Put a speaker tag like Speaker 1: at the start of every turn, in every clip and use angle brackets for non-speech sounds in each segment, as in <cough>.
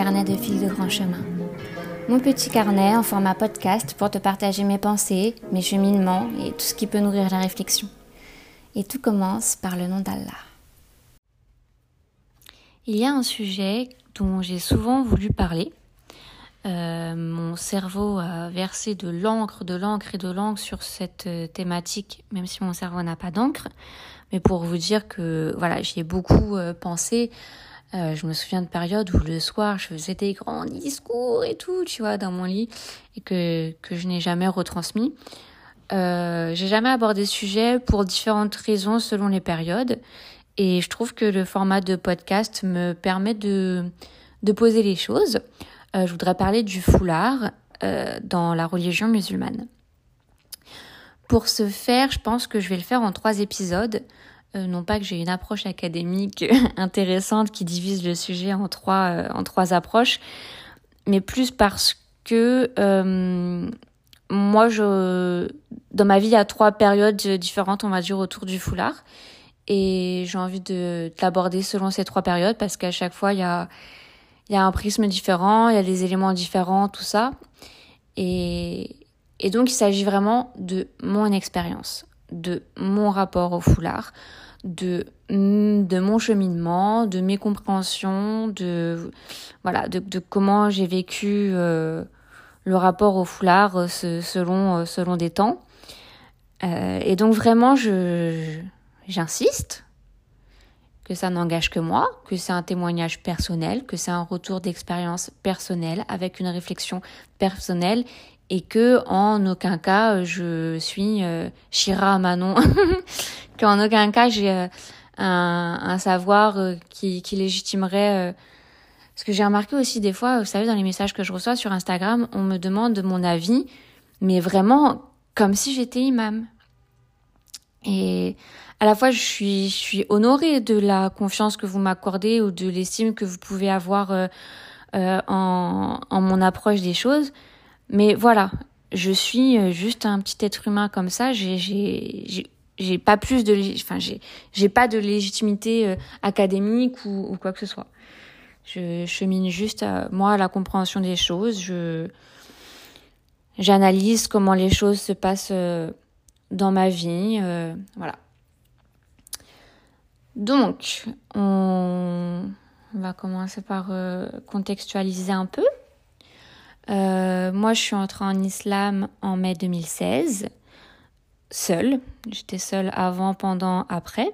Speaker 1: De fil de grand chemin. Mon petit carnet en format podcast pour te partager mes pensées, mes cheminements et tout ce qui peut nourrir la réflexion. Et tout commence par le nom d'Allah. Il y a un sujet dont j'ai souvent voulu parler. Euh, mon cerveau a versé de l'encre, de l'encre et de l'encre sur cette euh, thématique, même si mon cerveau n'a pas d'encre. Mais pour vous dire que voilà, j'y ai beaucoup euh, pensé. Euh, je me souviens de périodes où le soir, je faisais des grands discours et tout, tu vois, dans mon lit, et que, que je n'ai jamais retransmis. Euh, j'ai jamais abordé ce sujet pour différentes raisons selon les périodes. Et je trouve que le format de podcast me permet de, de poser les choses. Euh, je voudrais parler du foulard euh, dans la religion musulmane. Pour ce faire, je pense que je vais le faire en trois épisodes. Euh, non pas que j'ai une approche académique <laughs> intéressante qui divise le sujet en trois, euh, en trois approches, mais plus parce que euh, moi, je, dans ma vie, il y a trois périodes différentes, on va dire, autour du foulard. Et j'ai envie de, de l'aborder selon ces trois périodes parce qu'à chaque fois, il y a, y a un prisme différent, il y a des éléments différents, tout ça. Et, et donc, il s'agit vraiment de mon expérience, de mon rapport au foulard, de, mon cheminement, de mes compréhensions, de, comment j'ai vécu euh, le rapport au foulard euh, selon, euh, selon des temps. Et donc, vraiment, j'insiste que ça n'engage que moi, que c'est un témoignage personnel, que c'est un retour d'expérience personnelle avec une réflexion personnelle et que en aucun cas je suis euh, Shira Manon, <laughs> qu'en aucun cas j'ai euh, un, un, savoir euh, qui, qui légitimerait. Euh, ce que j'ai remarqué aussi des fois, vous savez, dans les messages que je reçois sur Instagram, on me demande mon avis, mais vraiment comme si j'étais imam. Et à la fois, je suis, je suis honorée de la confiance que vous m'accordez ou de l'estime que vous pouvez avoir euh, euh, en, en mon approche des choses. Mais voilà, je suis euh, juste un petit être humain comme ça. J'ai, pas plus de, enfin, j'ai, pas de légitimité euh, académique ou, ou, quoi que ce soit. Je chemine juste à, moi à la compréhension des choses. Je, j'analyse comment les choses se passent euh, dans ma vie. Euh, voilà. Donc, on va commencer par euh, contextualiser un peu. Euh, moi, je suis entrée en islam en mai 2016, seule. J'étais seule avant, pendant, après.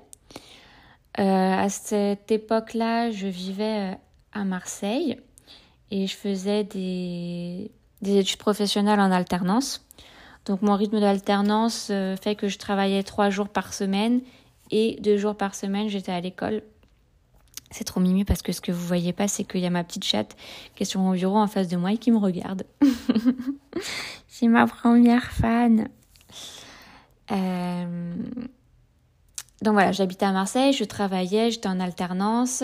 Speaker 1: Euh, à cette époque-là, je vivais à Marseille et je faisais des, des études professionnelles en alternance. Donc mon rythme d'alternance euh, fait que je travaillais trois jours par semaine et deux jours par semaine j'étais à l'école. C'est trop mimi parce que ce que vous voyez pas, c'est qu'il y a ma petite chatte qui est sur mon bureau en face de moi et qui me regarde. <laughs> c'est ma première fan. Euh... Donc voilà, j'habitais à Marseille, je travaillais, j'étais en alternance.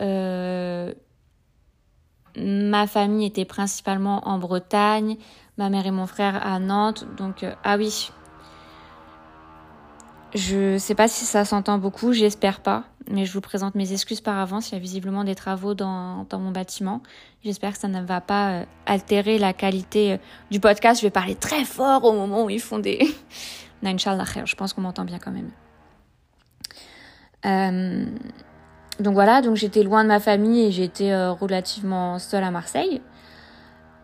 Speaker 1: Euh... Ma famille était principalement en Bretagne, ma mère et mon frère à Nantes. Donc, euh, ah oui. Je sais pas si ça s'entend beaucoup, j'espère pas. Mais je vous présente mes excuses par avance. Il y a visiblement des travaux dans, dans mon bâtiment. J'espère que ça ne va pas euh, altérer la qualité euh, du podcast. Je vais parler très fort au moment où ils font des. <laughs> non, Inch'Allah, je pense qu'on m'entend bien quand même. Euh, donc voilà, donc j'étais loin de ma famille et j'étais relativement seule à Marseille.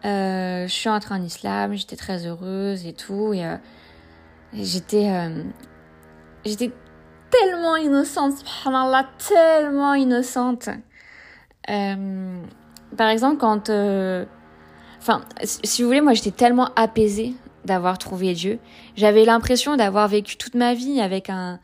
Speaker 1: Je suis entrée en islam, j'étais très heureuse et tout. Et, j'étais, j'étais tellement innocente, subhanallah, tellement innocente. Euh, par exemple, quand. Enfin, si vous voulez, moi j'étais tellement apaisée d'avoir trouvé Dieu. J'avais l'impression d'avoir vécu toute ma vie avec un,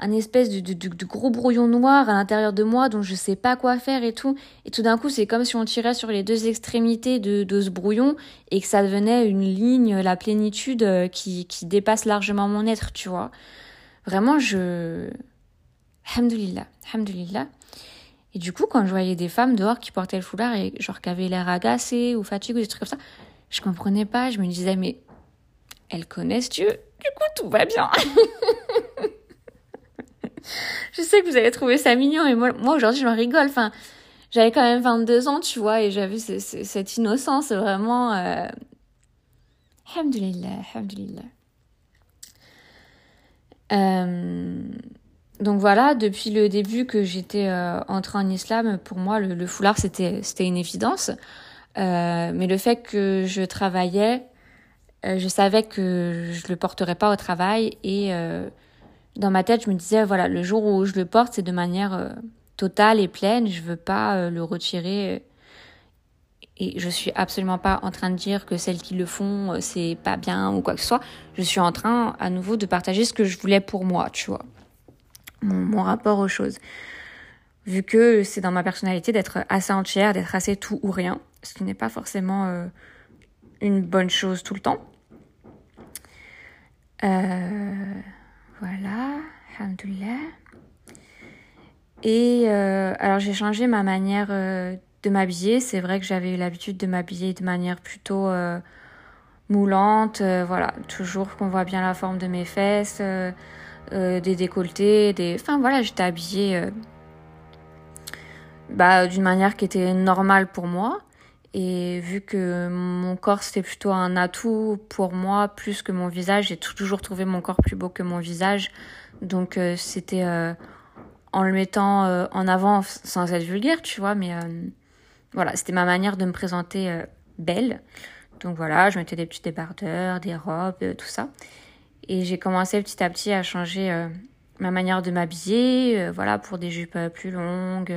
Speaker 1: un espèce de, gros brouillon noir à l'intérieur de moi dont je sais pas quoi faire et tout. Et tout d'un coup, c'est comme si on tirait sur les deux extrémités de, ce brouillon et que ça devenait une ligne, la plénitude qui, qui dépasse largement mon être, tu vois. Vraiment, je... Alhamdulillah, alhamdulillah. Et du coup, quand je voyais des femmes dehors qui portaient le foulard et genre qui avaient l'air agacées ou fatiguées ou des trucs comme ça, je comprenais pas. Je me disais, mais elles connaissent Dieu. Du coup, tout va bien. <laughs> je sais que vous allez trouver ça mignon moi, moi aujourd'hui, je m'en rigole. Enfin, j'avais quand même 22 ans, tu vois, et j'avais cette innocence vraiment. Euh... Alhamdulillah, alhamdulillah. Euh, donc voilà, depuis le début que j'étais euh, entrée en islam, pour moi, le, foulard, c'était, c'était une évidence. Euh, mais le fait que je travaillais, je savais que je le porterais pas au travail et dans ma tête, je me disais, voilà, le jour où je le porte, c'est de manière totale et pleine. Je veux pas le retirer. Et je suis absolument pas en train de dire que celles qui le font, c'est pas bien ou quoi que ce soit. Je suis en train, à nouveau, de partager ce que je voulais pour moi, tu vois mon, rapport aux choses. Vu que c'est dans ma personnalité d'être assez entière, d'être assez tout ou rien, ce qui n'est pas forcément euh, une bonne chose tout le temps. Euh, voilà, alhamdoulilah. Et euh, alors j'ai changé ma manière de m'habiller. C'est vrai que j'avais eu l'habitude de m'habiller de manière plutôt moulante, voilà, toujours qu'on voit bien la forme de mes fesses, euh, des décolletés, des... Enfin voilà, j'étais habillée euh, bah, d'une manière qui était normale pour moi. Et vu que mon corps c'était plutôt un atout pour moi plus que mon visage, j'ai toujours trouvé mon corps plus beau que mon visage. Donc euh, c'était en le mettant en avant sans être vulgaire, tu vois, mais voilà, c'était ma manière de me présenter belle. Donc voilà, je mettais des petits débardeurs, des robes, tout ça. Et j'ai commencé petit à petit à changer euh, ma manière de m'habiller, euh, voilà, pour des jupes euh, plus longues,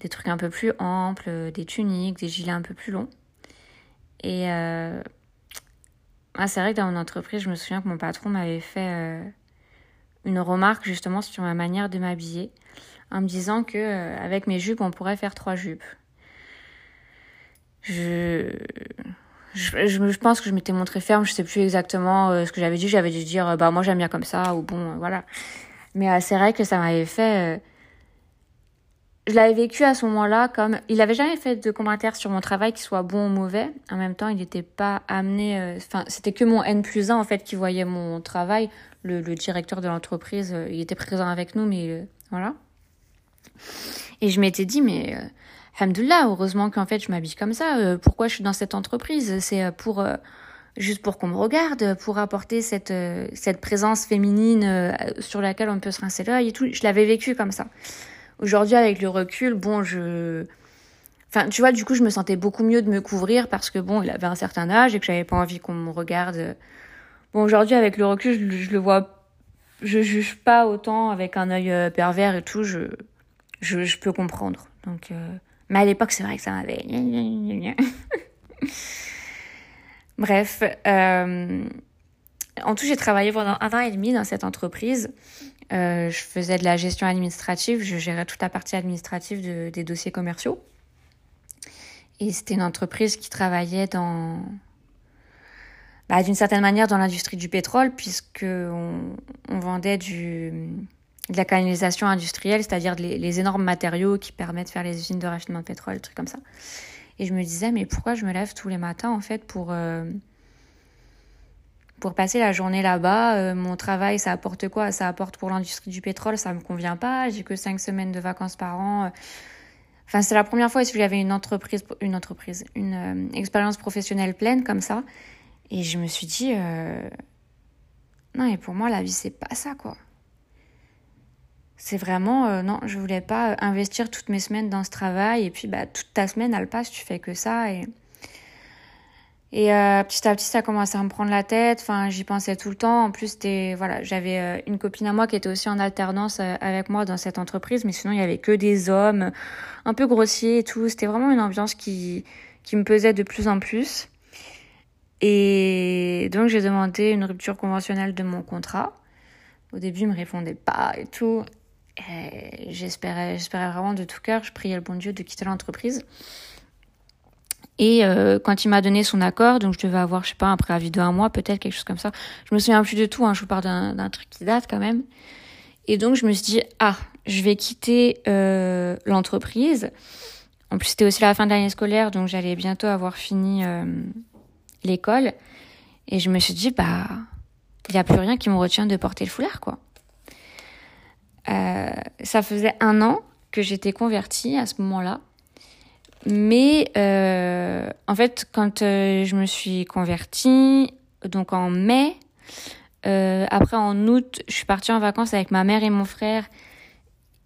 Speaker 1: des trucs un peu plus amples, des tuniques, des gilets un peu plus longs. Et ah, c'est vrai que dans mon entreprise, je me souviens que mon patron m'avait fait une remarque justement sur ma manière de m'habiller, en me disant que avec mes jupes, on pourrait faire trois jupes. Je je, je, pense que je m'étais montré ferme, je sais plus exactement euh, ce que j'avais dit, j'avais dû dire euh, bah moi j'aime bien comme ça ou bon euh, voilà. Mais c'est vrai que ça m'avait fait je l'avais vécu à ce moment-là comme il avait jamais fait de commentaires sur mon travail qui soit bon ou mauvais. En même temps, il n'était pas amené enfin c'était que mon N plus 1 en fait qui voyait mon travail, le, le directeur de l'entreprise, il était présent avec nous mais voilà. Et je m'étais dit mais Alhamdulillah, heureusement qu'en fait je m'habille comme ça. Euh, pourquoi je suis dans cette entreprise? C'est euh, pour euh, juste pour qu'on me regarde, pour apporter cette cette présence féminine sur laquelle on peut se rincer l'œil et tout. Je l'avais vécu comme ça. Aujourd'hui, avec le recul, bon, je Enfin, tu vois, du coup, je me sentais beaucoup mieux de me couvrir parce que bon, il avait un certain âge et que j'avais pas envie qu'on me regarde. Bon, aujourd'hui, avec le recul, je, je, le vois, je juge pas autant avec un œil pervers et tout. Je, je, je peux comprendre. Donc, mais à l'époque, c'est vrai que ça m'avait... <laughs> Bref. Euh, en tout, j'ai travaillé pendant un an et demi dans cette entreprise. Euh, je faisais de la gestion administrative, je gérais toute la partie administrative de, des dossiers commerciaux. Et c'était une entreprise qui travaillait dans, bah, d'une certaine manière dans l'industrie du pétrole, puisque on, on vendait du, de la canalisation industrielle, c'est-à-dire les, énormes matériaux qui permettent de faire les usines de raffinement de pétrole, des trucs comme ça. Et je me disais, mais pourquoi je me lève tous les matins, en fait, pour, euh, pour passer la journée là-bas euh, Mon travail, ça apporte quoi? Ça apporte pour l'industrie du pétrole, ça me convient pas. J'ai que cinq semaines de vacances par an. Enfin, c'est la première fois que j'avais une entreprise, une entreprise, une euh, expérience professionnelle pleine comme ça. Et je me suis dit, non, et pour moi, la vie, c'est pas ça, quoi c'est vraiment euh, non je voulais pas investir toutes mes semaines dans ce travail. Et puis bah toute ta semaine elle passe tu fais que ça. Et et euh, petit à petit ça commençait à me prendre la tête. Enfin j'y pensais tout le temps. En plus voilà j'avais euh, une copine à moi qui était aussi en alternance avec moi dans cette entreprise. Mais sinon il y avait que des hommes un peu grossiers et tout. C'était vraiment une ambiance qui qui me pesait de plus en plus. Et donc j'ai demandé une rupture conventionnelle de mon contrat. Au début, il me répondait pas et tout. J'espérais, vraiment de tout cœur, je priais le bon Dieu de quitter l'entreprise. Et euh, quand il m'a donné son accord, donc je devais avoir, je sais pas, un préavis de un mois, peut-être quelque chose comme ça. Je me souviens plus de tout, hein, je vous parle d'un truc qui date quand même. Et donc je me suis dit, ah, je vais quitter euh, l'entreprise. En plus, c'était aussi la fin de l'année scolaire, donc j'allais bientôt avoir fini euh, l'école. Et je me suis dit, bah, il n'y a plus rien qui me retient de porter le foulard, quoi. Euh, ça faisait un an que j'étais convertie à ce moment-là. Mais en fait, quand je me suis convertie, donc en mai, après en août, je suis partie en vacances avec ma mère et mon frère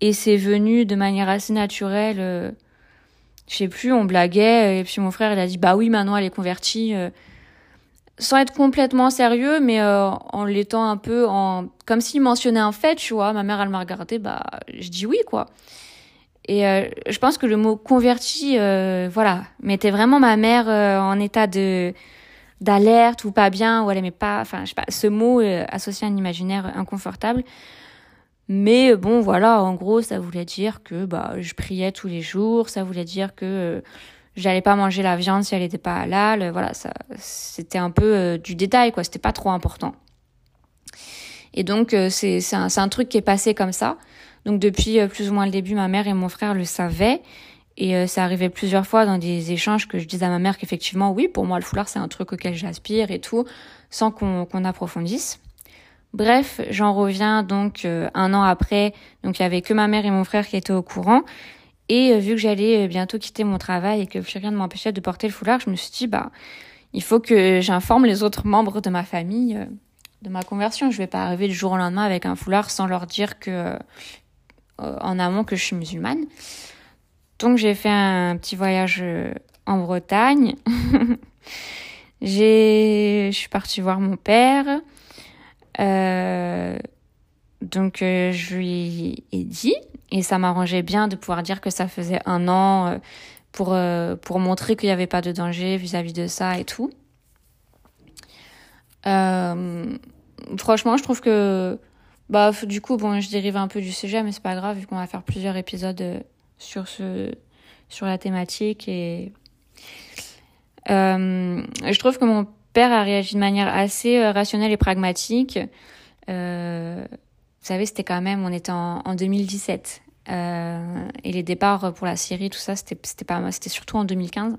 Speaker 1: et c'est venu de manière assez naturelle. Euh, je sais plus, on blaguait. Et puis mon frère, il a dit Bah oui, maintenant elle est convertie. Euh, sans être complètement sérieux, mais euh, en l'étant un peu en. Comme s'il mentionnait un fait, tu vois. Ma mère, elle m'a regardé, bah je dis oui, quoi. Et je pense que le mot converti, voilà, mettait vraiment ma mère en état de d'alerte ou pas bien, ou elle aimait pas. Enfin, je sais pas, ce mot associé à un imaginaire inconfortable. Mais bon, voilà, en gros, ça voulait dire que bah, je priais tous les jours, ça voulait dire que euh, j'allais pas manger la viande si elle n'était pas halal. Voilà, ça, c'était un peu euh, du détail, quoi. C'était pas trop important. Et donc, euh, c'est, c'est, un, c'est un truc qui est passé comme ça. Donc, depuis plus ou moins le début, ma mère et mon frère le savaient. Et ça arrivait plusieurs fois dans des échanges que je disais à ma mère qu'effectivement, oui, pour moi, le foulard, c'est un truc auquel j'aspire et tout, sans qu'on, qu'on approfondisse. Bref, j'en reviens donc euh, un an après. Donc il y avait que ma mère et mon frère qui étaient au courant. Et euh, vu que j'allais euh, bientôt quitter mon travail et que rien ne m'empêchait de porter le foulard, je me suis dit bah il faut que j'informe les autres membres de ma famille de ma conversion. Je vais pas arriver du jour au lendemain avec un foulard sans leur dire que en amont que je suis musulmane. Donc j'ai fait un petit voyage en Bretagne. <laughs> j'ai je suis partie voir mon père. Euh, donc euh, je lui ai dit et ça m'arrangeait bien de pouvoir dire que ça faisait un an euh, pour pour montrer qu'il n'y avait pas de danger vis-à-vis de ça et tout. franchement, je trouve que bah du coup bon, je dérive un peu du sujet, mais c'est pas grave vu qu'on va faire plusieurs épisodes sur ce sur la thématique et je trouve que mon père a réagi de manière assez euh, rationnelle et pragmatique. Euh, vous savez, c'était quand même, on était en, 2017. Euh, et les départs pour la Syrie, tout ça, c'était, pas, c'était surtout en 2015.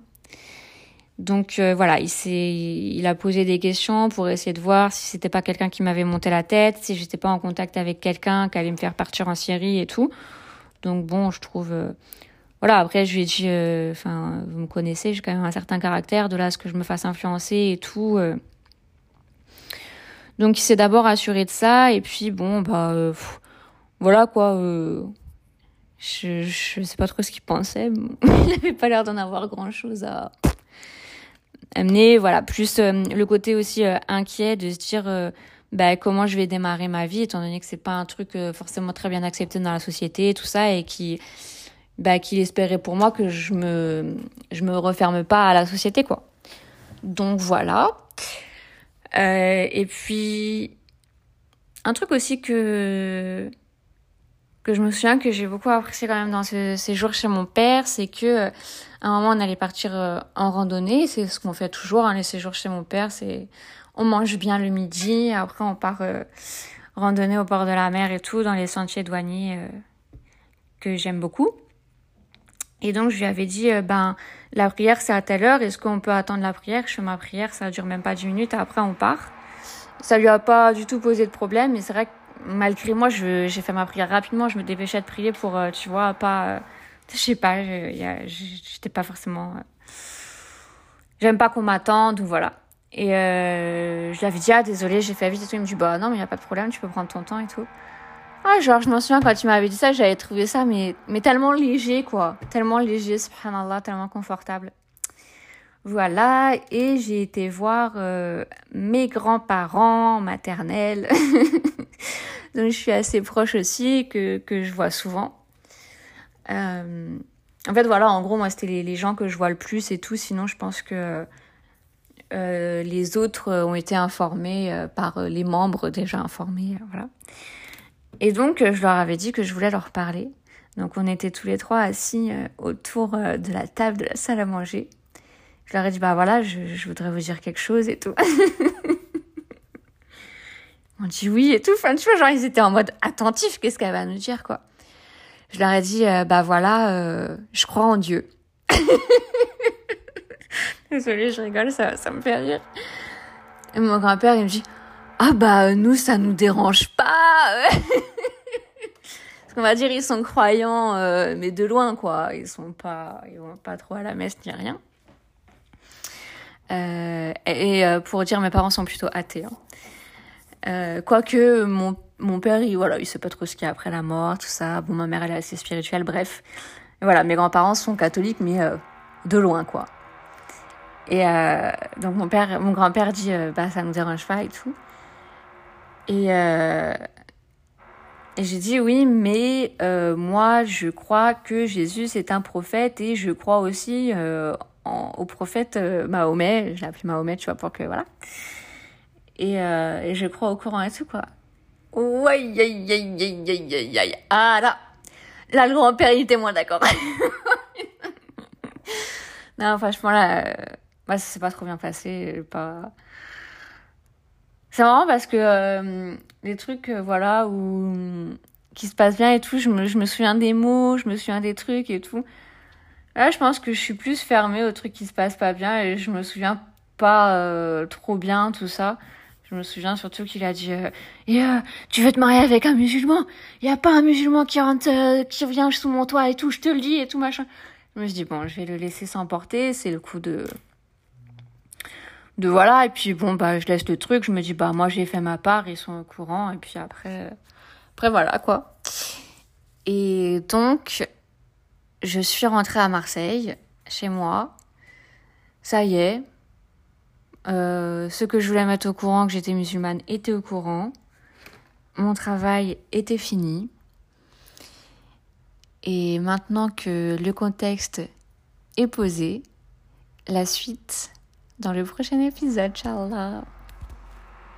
Speaker 1: Donc voilà, il a posé des questions pour essayer de voir si c'était pas quelqu'un qui m'avait monté la tête, si j'étais pas en contact avec quelqu'un qui allait me faire partir en Syrie et tout. Donc bon, je trouve, voilà, après, je lui ai dit, euh, enfin, vous me connaissez, j'ai quand même un certain caractère, de là à ce que je me fasse influencer et tout. Euh. Donc, il s'est d'abord assuré de ça, et puis, bon, bah, euh, voilà, quoi. je, je sais pas trop ce qu'il pensait. <laughs> il avait pas l'air d'en avoir grand chose à amener. Voilà, plus le côté aussi inquiet de se dire, bah, comment je vais démarrer ma vie, étant donné que c'est pas un truc forcément très bien accepté dans la société, tout ça, et qui bah, qu'il espérait pour moi que je me, je me referme pas à la société, quoi. Donc voilà. Euh, et puis, un truc aussi que, que je me souviens que j'ai beaucoup apprécié quand même dans ce séjour chez mon père, c'est que à un moment on allait partir euh, en randonnée, c'est ce qu'on fait toujours, hein, les séjours chez mon père, c'est on mange bien le midi, après on part euh, randonner au bord de la mer et tout, dans les sentiers douaniers euh, que j'aime beaucoup. Et donc je lui avais dit, euh, ben la prière c'est à telle heure, est-ce qu'on peut attendre la prière? Je fais ma prière, ça dure même pas 10 minutes, après on part. Ça lui a pas du tout posé de problème, mais c'est vrai que malgré moi, j'ai fait ma prière rapidement, je me dépêchais de prier pour, euh, tu vois, pas... Euh, je sais pas, j'étais pas forcément... J'aime pas qu'on m'attende, ou voilà. Et je lui avais dit, ah désolé, j'ai fait vite et tout. Il me dit, bah non, mais y a pas de problème, tu peux prendre ton temps et tout. Ah, genre, je m'en souviens quand tu m'avais dit ça, j'avais trouvé ça, mais, mais tellement léger, quoi. Tellement léger, subhanallah, tellement confortable. Voilà, et j'ai été voir euh, mes grands-parents maternels. <laughs> Donc, je suis assez proche aussi, que, que je vois souvent. Euh, en fait, voilà, en gros, moi, c'était les, gens que je vois le plus et tout. Sinon, je pense que euh, les autres ont été informés par les membres déjà informés. Voilà. Et donc, euh, je leur avais dit que je voulais leur parler. Donc, on était tous les trois assis euh, autour euh, de la table de la salle à manger. Je leur ai dit, bah voilà, je, voudrais vous dire quelque chose et tout. <laughs> on dit oui et tout. Enfin, tu vois, genre, ils étaient en mode attentif, qu'est-ce qu'elle va nous dire, quoi. Je leur ai dit, bah voilà, je crois en Dieu. <laughs> Désolée, je rigole, ça, ça me fait rire. Et mon grand-père, il me dit, ah bah nous ça nous dérange pas. Parce qu'on va dire ils sont croyants, euh, mais de loin quoi. Ils sont pas, ils vont pas trop à la messe ni rien. Euh, et, euh, pour dire, mes parents sont plutôt athées. Hein. Quoique mon, mon père, il, voilà, il sait pas trop ce qu'il y a après la mort, tout ça. Bon, ma mère, elle est assez spirituelle, bref. Voilà, mes grands-parents sont catholiques, mais de loin, quoi. Et donc mon père, mon grand-père dit, euh, bah ça nous dérange pas et tout. Et, euh, et j'ai dit oui, mais euh, moi je crois que Jésus est un prophète et je crois aussi euh, au prophète euh, Mahomet. Je l'ai appelé Mahomet, tu vois, pour que voilà. Et, euh, et je crois au Coran et tout quoi. Ah là, là le grand-père il était moins d'accord. <laughs> non, franchement là, bah, ça s'est pas trop bien passé, pas. C'est marrant parce que euh, les trucs, euh, voilà, où qui se passent bien et tout, je me, je me souviens des mots, je me souviens des trucs et tout. Là, je pense que je suis plus fermée aux trucs qui se passent pas bien et je me souviens pas euh, trop bien tout ça. Je me souviens surtout qu'il a dit et tu veux te marier avec un musulman? Il y a pas un musulman qui rentre, qui vient sous mon toit et tout, je te le dis et tout machin. Je me suis dit bon, je vais le laisser s'emporter, c'est le coup de de voilà et puis bon bah je laisse le truc, je me dis bah moi j'ai fait ma part, ils sont au courant et puis après après voilà quoi. Et donc je suis rentrée à Marseille chez moi. Ça y est. Euh, ceux que je voulais mettre au courant que j'étais musulmane étaient au courant. Mon travail était fini. Et maintenant que le contexte est posé, la suite dans le prochain épisode, Inch'Allah.